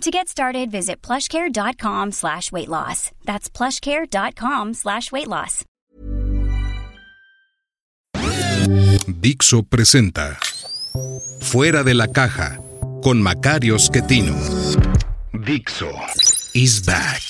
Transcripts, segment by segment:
To get started, visit plushcare.com slash weight loss. That's plushcare.com slash weight loss. Dixo presenta Fuera de la caja con Macario Schettino. Dixo is back.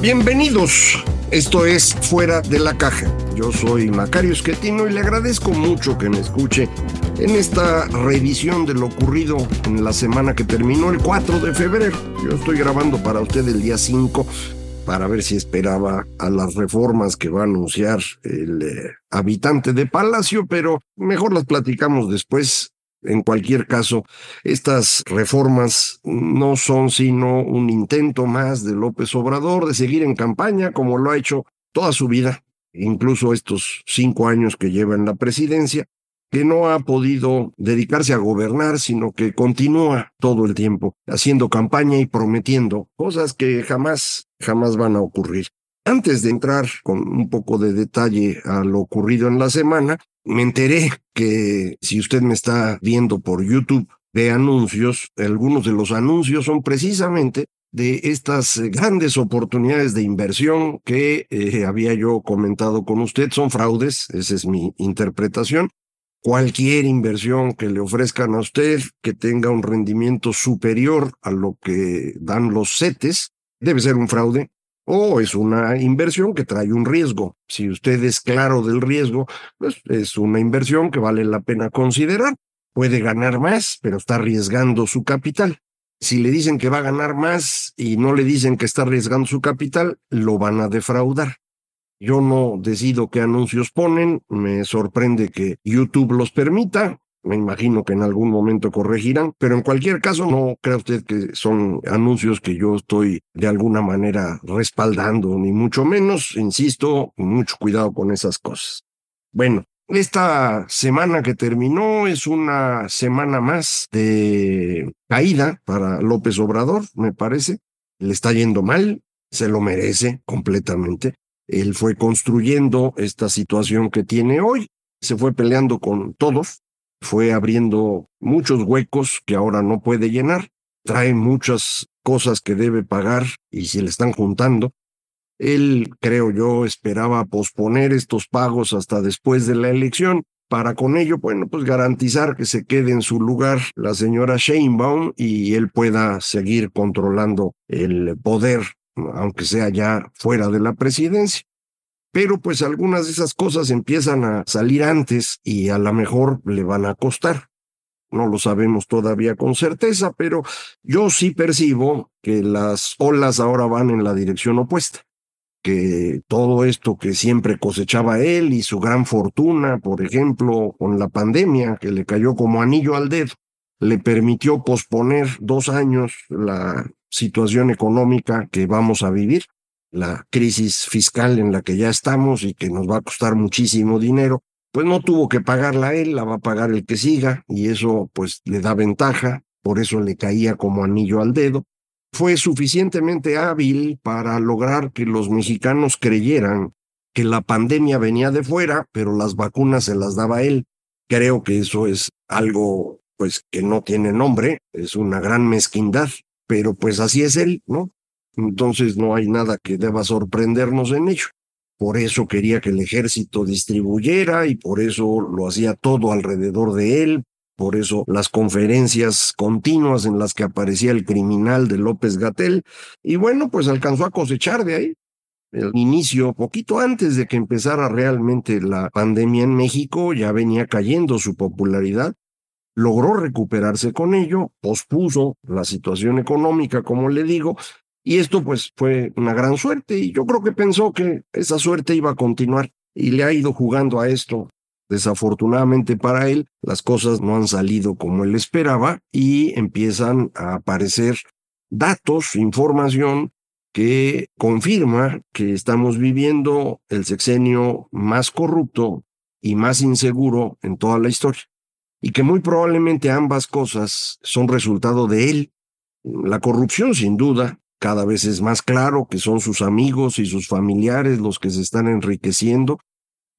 Bienvenidos. Esto es Fuera de la caja. Yo soy Macario Schettino y le agradezco mucho que me escuche en esta revisión de lo ocurrido en la semana que terminó el 4 de febrero. Yo estoy grabando para usted el día 5 para ver si esperaba a las reformas que va a anunciar el eh, habitante de Palacio, pero mejor las platicamos después. En cualquier caso, estas reformas no son sino un intento más de López Obrador de seguir en campaña como lo ha hecho toda su vida, incluso estos cinco años que lleva en la presidencia, que no ha podido dedicarse a gobernar, sino que continúa todo el tiempo haciendo campaña y prometiendo cosas que jamás, jamás van a ocurrir. Antes de entrar con un poco de detalle a lo ocurrido en la semana, me enteré que si usted me está viendo por YouTube de anuncios, algunos de los anuncios son precisamente de estas grandes oportunidades de inversión que eh, había yo comentado con usted. Son fraudes, esa es mi interpretación. Cualquier inversión que le ofrezcan a usted que tenga un rendimiento superior a lo que dan los CETES debe ser un fraude o es una inversión que trae un riesgo. Si usted es claro del riesgo, pues es una inversión que vale la pena considerar. Puede ganar más, pero está arriesgando su capital. Si le dicen que va a ganar más y no le dicen que está arriesgando su capital, lo van a defraudar. Yo no decido qué anuncios ponen, me sorprende que YouTube los permita, me imagino que en algún momento corregirán, pero en cualquier caso no crea usted que son anuncios que yo estoy de alguna manera respaldando, ni mucho menos, insisto, mucho cuidado con esas cosas. Bueno, esta semana que terminó es una semana más de caída para López Obrador, me parece. Le está yendo mal, se lo merece completamente. Él fue construyendo esta situación que tiene hoy, se fue peleando con todos, fue abriendo muchos huecos que ahora no puede llenar, trae muchas cosas que debe pagar y se le están juntando. Él, creo yo, esperaba posponer estos pagos hasta después de la elección para con ello, bueno, pues garantizar que se quede en su lugar la señora Sheinbaum y él pueda seguir controlando el poder, aunque sea ya fuera de la presidencia pero pues algunas de esas cosas empiezan a salir antes y a lo mejor le van a costar. No lo sabemos todavía con certeza, pero yo sí percibo que las olas ahora van en la dirección opuesta, que todo esto que siempre cosechaba él y su gran fortuna, por ejemplo, con la pandemia que le cayó como anillo al dedo, le permitió posponer dos años la situación económica que vamos a vivir la crisis fiscal en la que ya estamos y que nos va a costar muchísimo dinero, pues no tuvo que pagarla él, la va a pagar el que siga y eso pues le da ventaja, por eso le caía como anillo al dedo. Fue suficientemente hábil para lograr que los mexicanos creyeran que la pandemia venía de fuera, pero las vacunas se las daba él. Creo que eso es algo pues que no tiene nombre, es una gran mezquindad, pero pues así es él, ¿no? Entonces no hay nada que deba sorprendernos en ello. Por eso quería que el ejército distribuyera y por eso lo hacía todo alrededor de él. Por eso las conferencias continuas en las que aparecía el criminal de López Gatel. Y bueno, pues alcanzó a cosechar de ahí. El inicio, poquito antes de que empezara realmente la pandemia en México, ya venía cayendo su popularidad logró recuperarse con ello, pospuso la situación económica, como le digo, y esto pues fue una gran suerte y yo creo que pensó que esa suerte iba a continuar y le ha ido jugando a esto. Desafortunadamente para él, las cosas no han salido como él esperaba y empiezan a aparecer datos, información que confirma que estamos viviendo el sexenio más corrupto y más inseguro en toda la historia. Y que muy probablemente ambas cosas son resultado de él. La corrupción, sin duda, cada vez es más claro que son sus amigos y sus familiares los que se están enriqueciendo,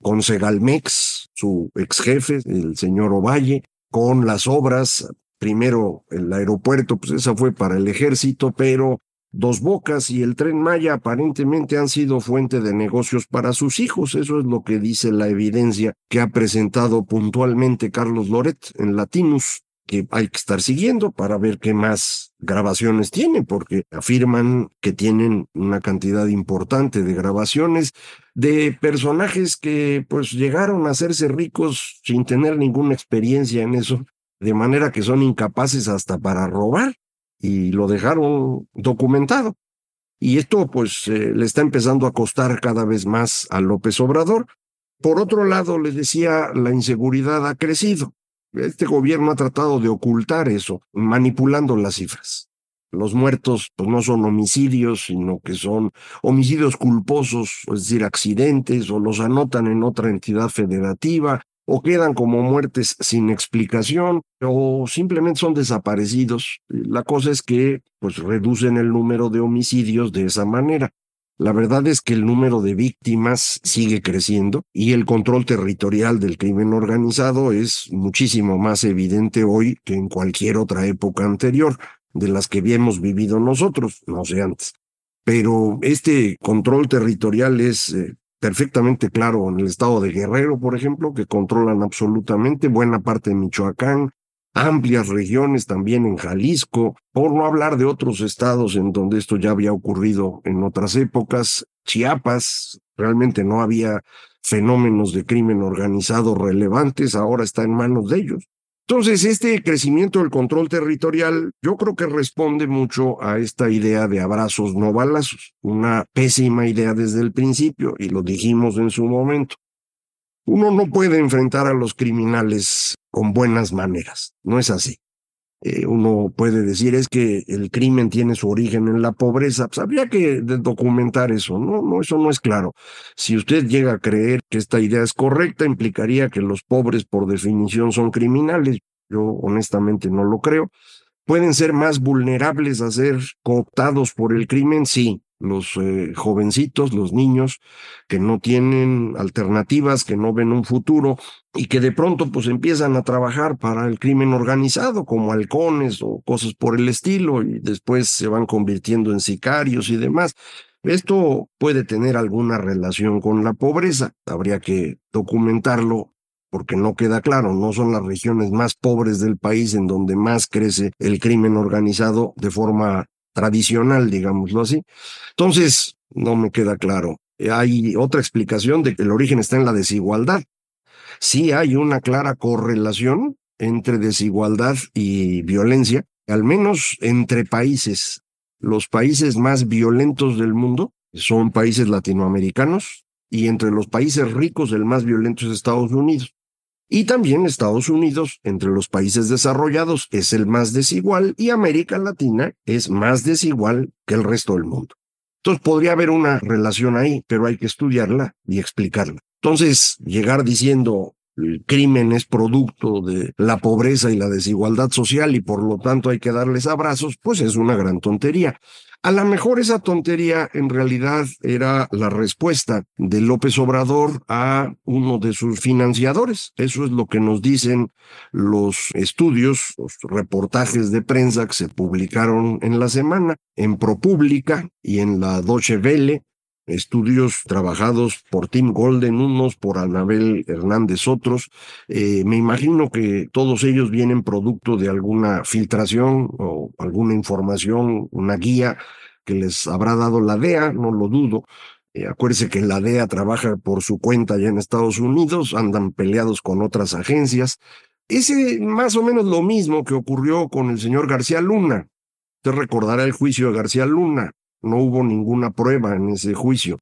con Segalmex, su ex jefe, el señor Ovalle, con las obras, primero el aeropuerto, pues esa fue para el ejército, pero Dos Bocas y el tren Maya aparentemente han sido fuente de negocios para sus hijos. Eso es lo que dice la evidencia que ha presentado puntualmente Carlos Loret en Latinus, que hay que estar siguiendo para ver qué más grabaciones tiene, porque afirman que tienen una cantidad importante de grabaciones de personajes que pues llegaron a hacerse ricos sin tener ninguna experiencia en eso, de manera que son incapaces hasta para robar y lo dejaron documentado. Y esto pues eh, le está empezando a costar cada vez más a López Obrador. Por otro lado, le decía, la inseguridad ha crecido. Este gobierno ha tratado de ocultar eso, manipulando las cifras. Los muertos pues, no son homicidios, sino que son homicidios culposos, es decir, accidentes, o los anotan en otra entidad federativa, o quedan como muertes sin explicación o simplemente son desaparecidos. La cosa es que pues reducen el número de homicidios de esa manera. La verdad es que el número de víctimas sigue creciendo y el control territorial del crimen organizado es muchísimo más evidente hoy que en cualquier otra época anterior de las que habíamos vivido nosotros, no sé antes. Pero este control territorial es eh, perfectamente claro en el estado de Guerrero, por ejemplo, que controlan absolutamente buena parte de Michoacán, amplias regiones también en Jalisco, por no hablar de otros estados en donde esto ya había ocurrido en otras épocas, Chiapas, realmente no había fenómenos de crimen organizado relevantes, ahora está en manos de ellos. Entonces, este crecimiento del control territorial yo creo que responde mucho a esta idea de abrazos no balazos, una pésima idea desde el principio, y lo dijimos en su momento. Uno no puede enfrentar a los criminales con buenas maneras, no es así. Eh, uno puede decir es que el crimen tiene su origen en la pobreza, pues habría que documentar eso, no, no, eso no es claro. Si usted llega a creer que esta idea es correcta, implicaría que los pobres por definición son criminales. Yo honestamente no lo creo. ¿Pueden ser más vulnerables a ser cooptados por el crimen? Sí, los eh, jovencitos, los niños que no tienen alternativas, que no ven un futuro y que de pronto pues empiezan a trabajar para el crimen organizado como halcones o cosas por el estilo y después se van convirtiendo en sicarios y demás. Esto puede tener alguna relación con la pobreza, habría que documentarlo porque no queda claro, no son las regiones más pobres del país en donde más crece el crimen organizado de forma tradicional, digámoslo así. Entonces, no me queda claro. Hay otra explicación de que el origen está en la desigualdad. Sí hay una clara correlación entre desigualdad y violencia, al menos entre países. Los países más violentos del mundo son países latinoamericanos y entre los países ricos el más violento es Estados Unidos. Y también Estados Unidos, entre los países desarrollados, es el más desigual y América Latina es más desigual que el resto del mundo. Entonces podría haber una relación ahí, pero hay que estudiarla y explicarla. Entonces, llegar diciendo el crimen es producto de la pobreza y la desigualdad social y por lo tanto hay que darles abrazos, pues es una gran tontería. A lo mejor esa tontería en realidad era la respuesta de López Obrador a uno de sus financiadores. Eso es lo que nos dicen los estudios, los reportajes de prensa que se publicaron en la semana en ProPublica y en la Deutsche Welle estudios trabajados por Tim Golden, unos por Anabel Hernández, otros. Eh, me imagino que todos ellos vienen producto de alguna filtración o alguna información, una guía que les habrá dado la DEA, no lo dudo. Eh, acuérdese que la DEA trabaja por su cuenta allá en Estados Unidos, andan peleados con otras agencias. Es más o menos lo mismo que ocurrió con el señor García Luna. Usted recordará el juicio de García Luna no hubo ninguna prueba en ese juicio.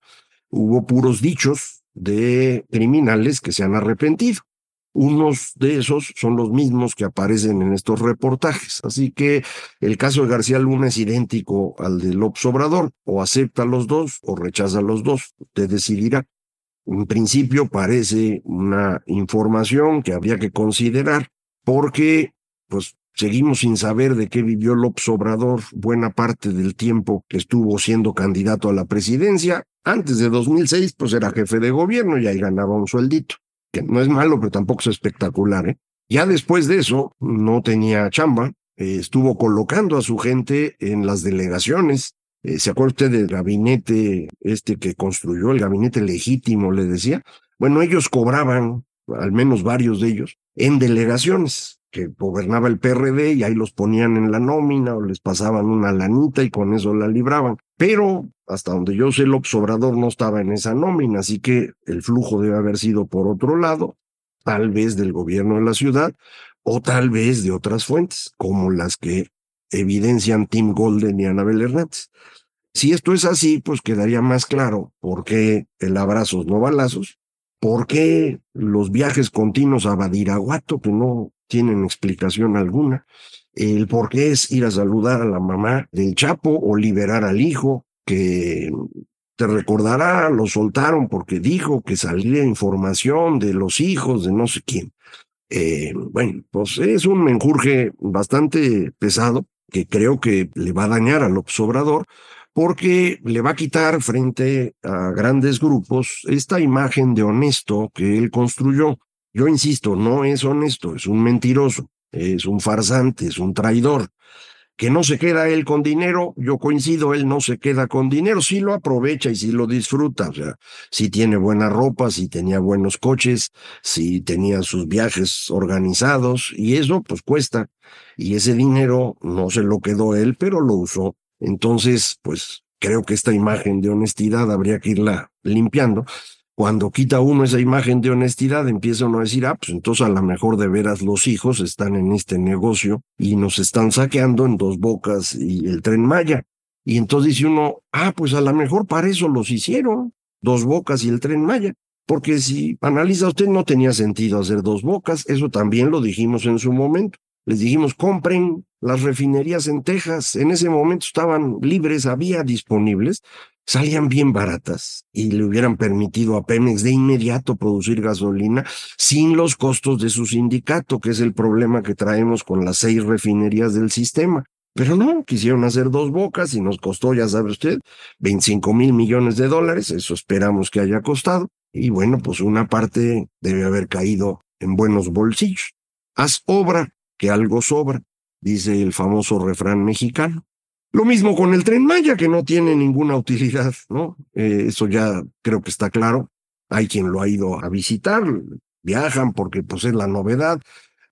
Hubo puros dichos de criminales que se han arrepentido. Unos de esos son los mismos que aparecen en estos reportajes. Así que el caso de García Luna es idéntico al de López Obrador. O acepta los dos o rechaza los dos. Usted decidirá. En principio parece una información que habría que considerar porque pues seguimos sin saber de qué vivió López Obrador buena parte del tiempo que estuvo siendo candidato a la presidencia. Antes de 2006 pues era jefe de gobierno y ahí ganaba un sueldito que no es malo, pero tampoco es espectacular. ¿eh? Ya después de eso, no tenía chamba, eh, estuvo colocando a su gente en las delegaciones. Eh, ¿Se acuerda usted del gabinete este que construyó, el gabinete legítimo, le decía? Bueno, ellos cobraban, al menos varios de ellos, en delegaciones que gobernaba el PRD y ahí los ponían en la nómina o les pasaban una lanita y con eso la libraban. Pero hasta donde yo sé, el Obrador no estaba en esa nómina, así que el flujo debe haber sido por otro lado, tal vez del gobierno de la ciudad o tal vez de otras fuentes, como las que evidencian Tim Golden y Anabel Hernández. Si esto es así, pues quedaría más claro por qué el abrazos no balazos, por qué los viajes continuos a Badiraguato, que no tienen explicación alguna, el por qué es ir a saludar a la mamá del Chapo o liberar al hijo, que te recordará, lo soltaron porque dijo que salía información de los hijos de no sé quién. Eh, bueno, pues es un menjurje bastante pesado que creo que le va a dañar al obsobrador porque le va a quitar frente a grandes grupos esta imagen de honesto que él construyó. Yo insisto, no es honesto, es un mentiroso, es un farsante, es un traidor. Que no se queda él con dinero, yo coincido, él no se queda con dinero, sí lo aprovecha y sí lo disfruta, o sea, si tiene buena ropa, si tenía buenos coches, si tenía sus viajes organizados, y eso pues cuesta. Y ese dinero no se lo quedó él, pero lo usó. Entonces, pues creo que esta imagen de honestidad habría que irla limpiando cuando quita uno esa imagen de honestidad, empieza uno a decir, ah, pues entonces a lo mejor de veras los hijos están en este negocio y nos están saqueando en dos bocas y el tren Maya. Y entonces dice uno, ah, pues a lo mejor para eso los hicieron, dos bocas y el tren Maya. Porque si analiza usted, no tenía sentido hacer dos bocas, eso también lo dijimos en su momento. Les dijimos, compren las refinerías en Texas. En ese momento estaban libres, había disponibles salían bien baratas y le hubieran permitido a Pemex de inmediato producir gasolina sin los costos de su sindicato, que es el problema que traemos con las seis refinerías del sistema. Pero no, quisieron hacer dos bocas y nos costó, ya sabe usted, 25 mil millones de dólares, eso esperamos que haya costado. Y bueno, pues una parte debe haber caído en buenos bolsillos. Haz obra, que algo sobra, dice el famoso refrán mexicano. Lo mismo con el tren Maya, que no tiene ninguna utilidad, ¿no? Eh, eso ya creo que está claro. Hay quien lo ha ido a visitar, viajan porque pues es la novedad,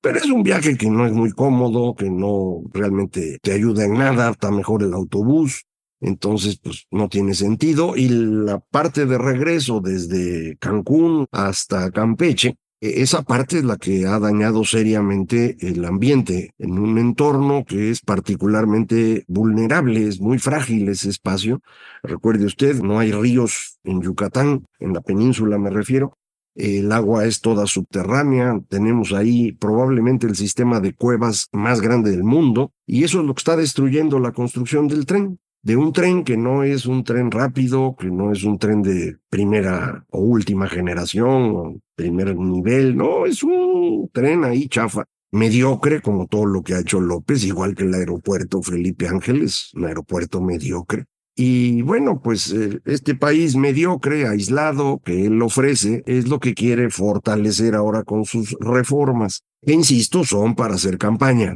pero es un viaje que no es muy cómodo, que no realmente te ayuda en nada, está mejor el autobús, entonces pues no tiene sentido. Y la parte de regreso desde Cancún hasta Campeche, esa parte es la que ha dañado seriamente el ambiente en un entorno que es particularmente vulnerable, es muy frágil ese espacio. Recuerde usted, no hay ríos en Yucatán, en la península me refiero. El agua es toda subterránea, tenemos ahí probablemente el sistema de cuevas más grande del mundo y eso es lo que está destruyendo la construcción del tren de un tren que no es un tren rápido, que no es un tren de primera o última generación o primer nivel, no, es un tren ahí chafa, mediocre como todo lo que ha hecho López, igual que el aeropuerto Felipe Ángeles, un aeropuerto mediocre. Y bueno, pues eh, este país mediocre, aislado, que él ofrece, es lo que quiere fortalecer ahora con sus reformas, que insisto, son para hacer campaña.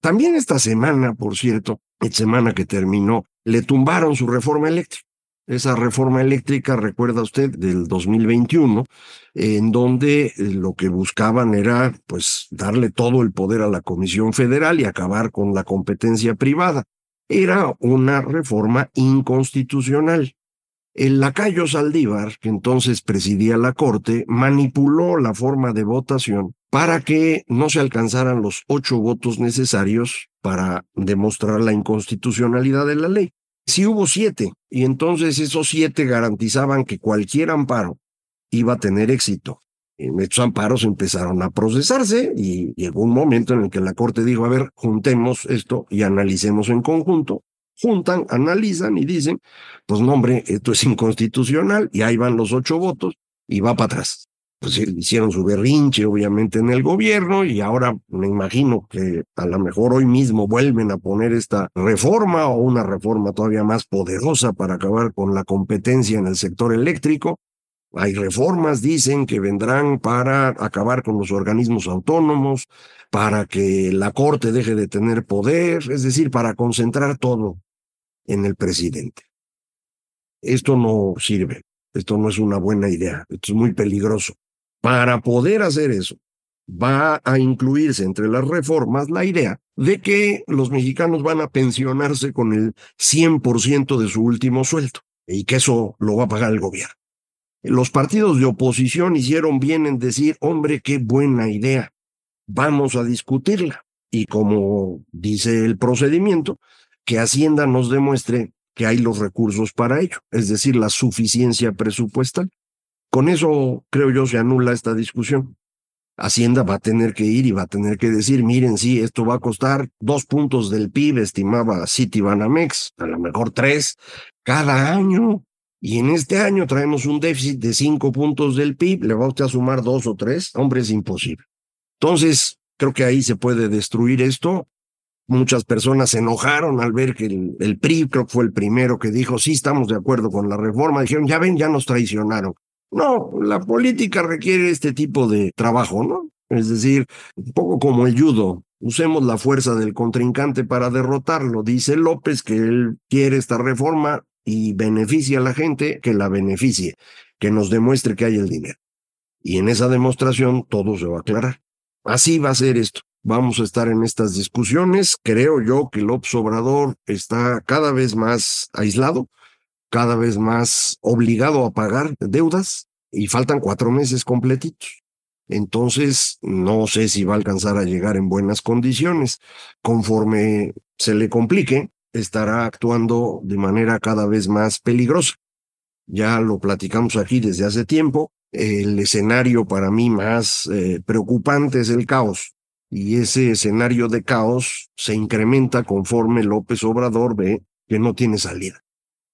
También esta semana, por cierto, semana que terminó, le tumbaron su reforma eléctrica. Esa reforma eléctrica, recuerda usted, del 2021, en donde eh, lo que buscaban era, pues, darle todo el poder a la Comisión Federal y acabar con la competencia privada. Era una reforma inconstitucional. El lacayo Saldívar, que entonces presidía la Corte, manipuló la forma de votación para que no se alcanzaran los ocho votos necesarios para demostrar la inconstitucionalidad de la ley. Sí hubo siete, y entonces esos siete garantizaban que cualquier amparo iba a tener éxito. estos amparos empezaron a procesarse y llegó un momento en el que la Corte dijo, a ver, juntemos esto y analicemos en conjunto. Juntan, analizan y dicen, pues no, hombre, esto es inconstitucional y ahí van los ocho votos y va para atrás. Pues hicieron su berrinche, obviamente, en el gobierno y ahora me imagino que a lo mejor hoy mismo vuelven a poner esta reforma o una reforma todavía más poderosa para acabar con la competencia en el sector eléctrico hay reformas, dicen, que vendrán para acabar con los organismos autónomos, para que la Corte deje de tener poder, es decir, para concentrar todo en el presidente. Esto no sirve, esto no es una buena idea, esto es muy peligroso. Para poder hacer eso, va a incluirse entre las reformas la idea de que los mexicanos van a pensionarse con el 100% de su último sueldo y que eso lo va a pagar el gobierno. Los partidos de oposición hicieron bien en decir, hombre, qué buena idea, vamos a discutirla. Y como dice el procedimiento, que Hacienda nos demuestre que hay los recursos para ello, es decir, la suficiencia presupuestal. Con eso, creo yo, se anula esta discusión. Hacienda va a tener que ir y va a tener que decir, miren, sí, esto va a costar dos puntos del PIB, estimaba Citibanamex, a lo mejor tres, cada año. Y en este año traemos un déficit de cinco puntos del PIB, le va usted a sumar dos o tres, hombre, es imposible. Entonces, creo que ahí se puede destruir esto. Muchas personas se enojaron al ver que el, PRI, creo que fue el primero que dijo, sí, estamos de acuerdo con la reforma. Dijeron, ya ven, ya nos traicionaron. No, la política requiere este tipo de trabajo, ¿no? Es decir, un poco como el judo. Usemos la fuerza del contrincante para derrotarlo. Dice López que él quiere esta reforma, y beneficia a la gente, que la beneficie, que nos demuestre que hay el dinero. Y en esa demostración todo se va a aclarar. Así va a ser esto. Vamos a estar en estas discusiones. Creo yo que López Obrador está cada vez más aislado, cada vez más obligado a pagar deudas y faltan cuatro meses completitos. Entonces, no sé si va a alcanzar a llegar en buenas condiciones. Conforme se le complique, estará actuando de manera cada vez más peligrosa. Ya lo platicamos aquí desde hace tiempo. El escenario para mí más eh, preocupante es el caos. Y ese escenario de caos se incrementa conforme López Obrador ve que no tiene salida.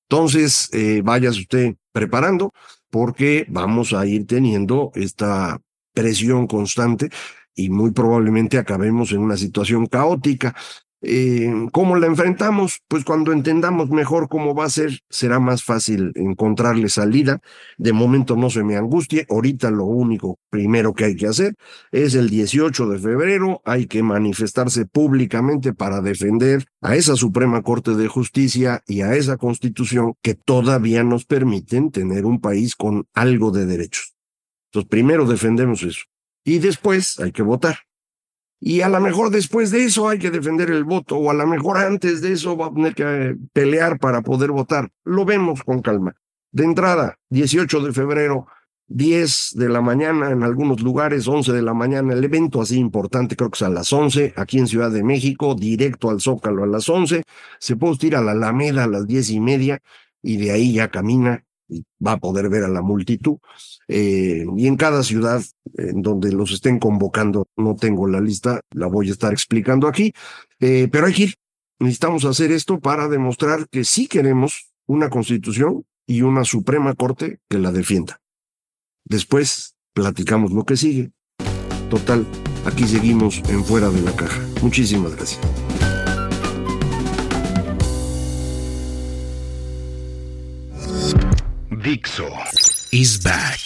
Entonces, eh, váyase usted preparando porque vamos a ir teniendo esta presión constante y muy probablemente acabemos en una situación caótica. Eh, ¿Cómo la enfrentamos? Pues cuando entendamos mejor cómo va a ser, será más fácil encontrarle salida. De momento no se me angustie. Ahorita lo único primero que hay que hacer es el 18 de febrero. Hay que manifestarse públicamente para defender a esa Suprema Corte de Justicia y a esa Constitución que todavía nos permiten tener un país con algo de derechos. Entonces, primero defendemos eso. Y después hay que votar. Y a lo mejor después de eso hay que defender el voto, o a lo mejor antes de eso va a tener que eh, pelear para poder votar. Lo vemos con calma. De entrada, 18 de febrero, 10 de la mañana en algunos lugares, 11 de la mañana, el evento así importante, creo que es a las 11, aquí en Ciudad de México, directo al Zócalo a las 11, se puede ir a la Alameda a las diez y media y de ahí ya camina y va a poder ver a la multitud. Eh, y en cada ciudad en donde los estén convocando, no tengo la lista, la voy a estar explicando aquí, eh, pero hay que ir. Necesitamos hacer esto para demostrar que sí queremos una constitución y una Suprema Corte que la defienda. Después platicamos lo que sigue. Total, aquí seguimos en fuera de la caja. Muchísimas gracias. Dixo is back.